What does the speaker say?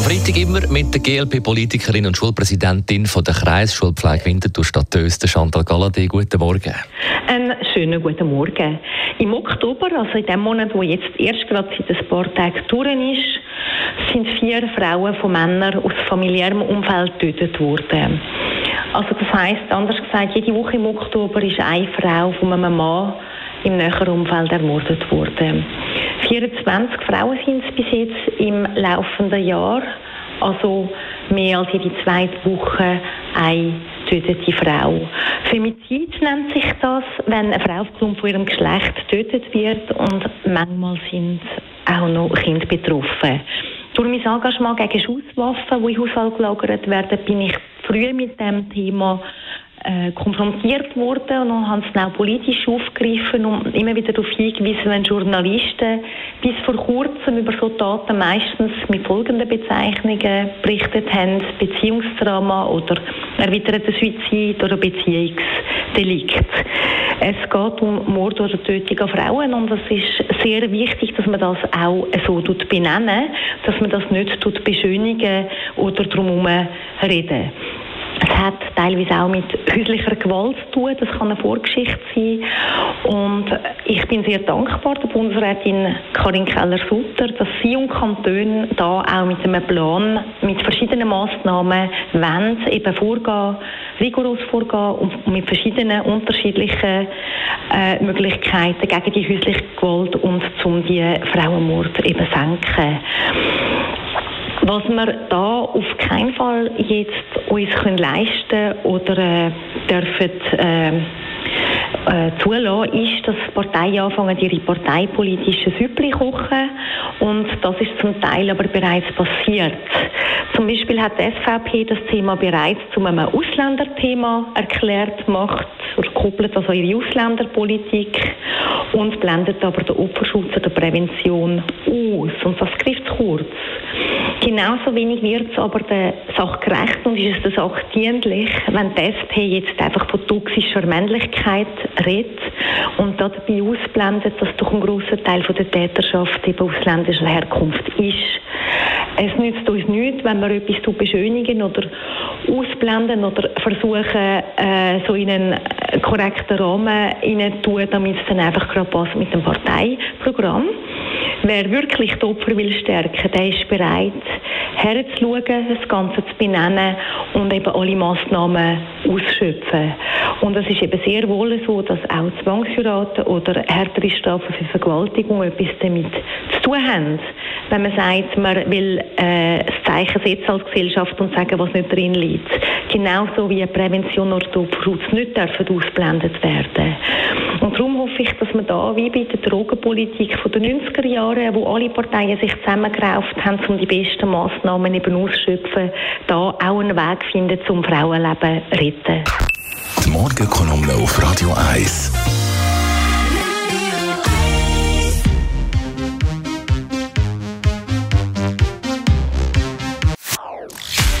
Am Freitag immer mit der GLP-Politikerin und Schulpräsidentin von der Kreisschulpflege Winterthur Stadt Östen, Chantal Galladay. Guten Morgen. Einen schönen guten Morgen. Im Oktober, also in dem Monat, wo jetzt erst gerade seit ein paar Tagen durch ist, sind vier Frauen von Männern aus familiärem Umfeld getötet worden. Also das heisst, anders gesagt, jede Woche im Oktober ist eine Frau von einem Mann im näheren Umfeld ermordet worden. 24 Frauen sind es bis jetzt im laufenden Jahr, also mehr als jede zweite Woche eine tötete Frau. Femizid nennt sich das, wenn eine Frau aufgrund von ihrem Geschlecht getötet wird und manchmal sind auch noch Kinder betroffen. Durch mein Engagement gegen Schusswaffen, die in Haushalt gelagert werden, bin ich früh mit dem Thema äh, konfrontiert worden und haben es auch politisch aufgegriffen und immer wieder darauf hingewiesen, wenn Journalisten bis vor kurzem über so Taten meistens mit folgenden Bezeichnungen berichtet haben, Beziehungsdrama oder erweiterter Suizid oder Beziehungsdelikt. Es geht um Mord oder Tötung an Frauen und es ist sehr wichtig, dass man das auch so benennen, dass man das nicht beschönigen oder drumherum reden. Hat teilweise auch mit häuslicher Gewalt zu tun. Das kann eine Vorgeschichte sein. Und ich bin sehr dankbar der Bundesrätin Karin Keller-Sutter, dass sie und Kantone da auch mit einem Plan, mit verschiedenen Massnahmen wollen, eben vorgehen, rigoros vorgehen und mit verschiedenen unterschiedlichen äh, Möglichkeiten gegen die häusliche Gewalt und zum die Frauenmord eben senken. Was wir da auf keinen Fall jetzt uns können leisten oder äh, dürfen äh, äh, zulassen, ist, dass Parteien anfangen, ihre parteipolitischen Süppli kochen. Und das ist zum Teil aber bereits passiert. Zum Beispiel hat die SVP das Thema bereits zu einem Ausländerthema erklärt, macht oder koppelt also ihre Ausländerpolitik und blendet aber den Opferschutz oder Prävention aus. Und das trifft kurz. Genauso wenig wird es aber der Sache gerecht und ist es der Sache dienlich, wenn die SP jetzt einfach von toxischer Männlichkeit redet und dabei ausblendet, dass doch ein grosser Teil von der Täterschaft eben ausländischer Herkunft ist. Es nützt uns nichts, wenn wir etwas beschönigen oder ausblenden oder versuchen, äh, so in einen korrekten Rahmen tun, damit es dann einfach gerade passt mit dem Parteiprogramm. Wer wirklich die Opfer will stärken, der ist bereit, herzuschauen, das Ganze zu benennen und eben alle Massnahmen ausschöpfen. Und es ist eben sehr wohl so, dass auch Zwangsheiraten oder härtere Strafen für Vergewaltigung etwas damit zu tun haben. Wenn man sagt, man will äh, das Zeichen setzen als Gesellschaft und sagen, was nicht drin liegt. Genauso wie Prävention oder Opferschutz nicht dürfen ausblendet werden. Und darum hoffe ich, dass man da, wie bei der Drogenpolitik den 90er Jahren, wo alle Parteien sich zusammengerauft haben, um die besten Massnahmen eben auszuschöpfen, da auch einen Weg finden, zum Frauenleben zu retten. Die Morgenkolumne auf Radio 1.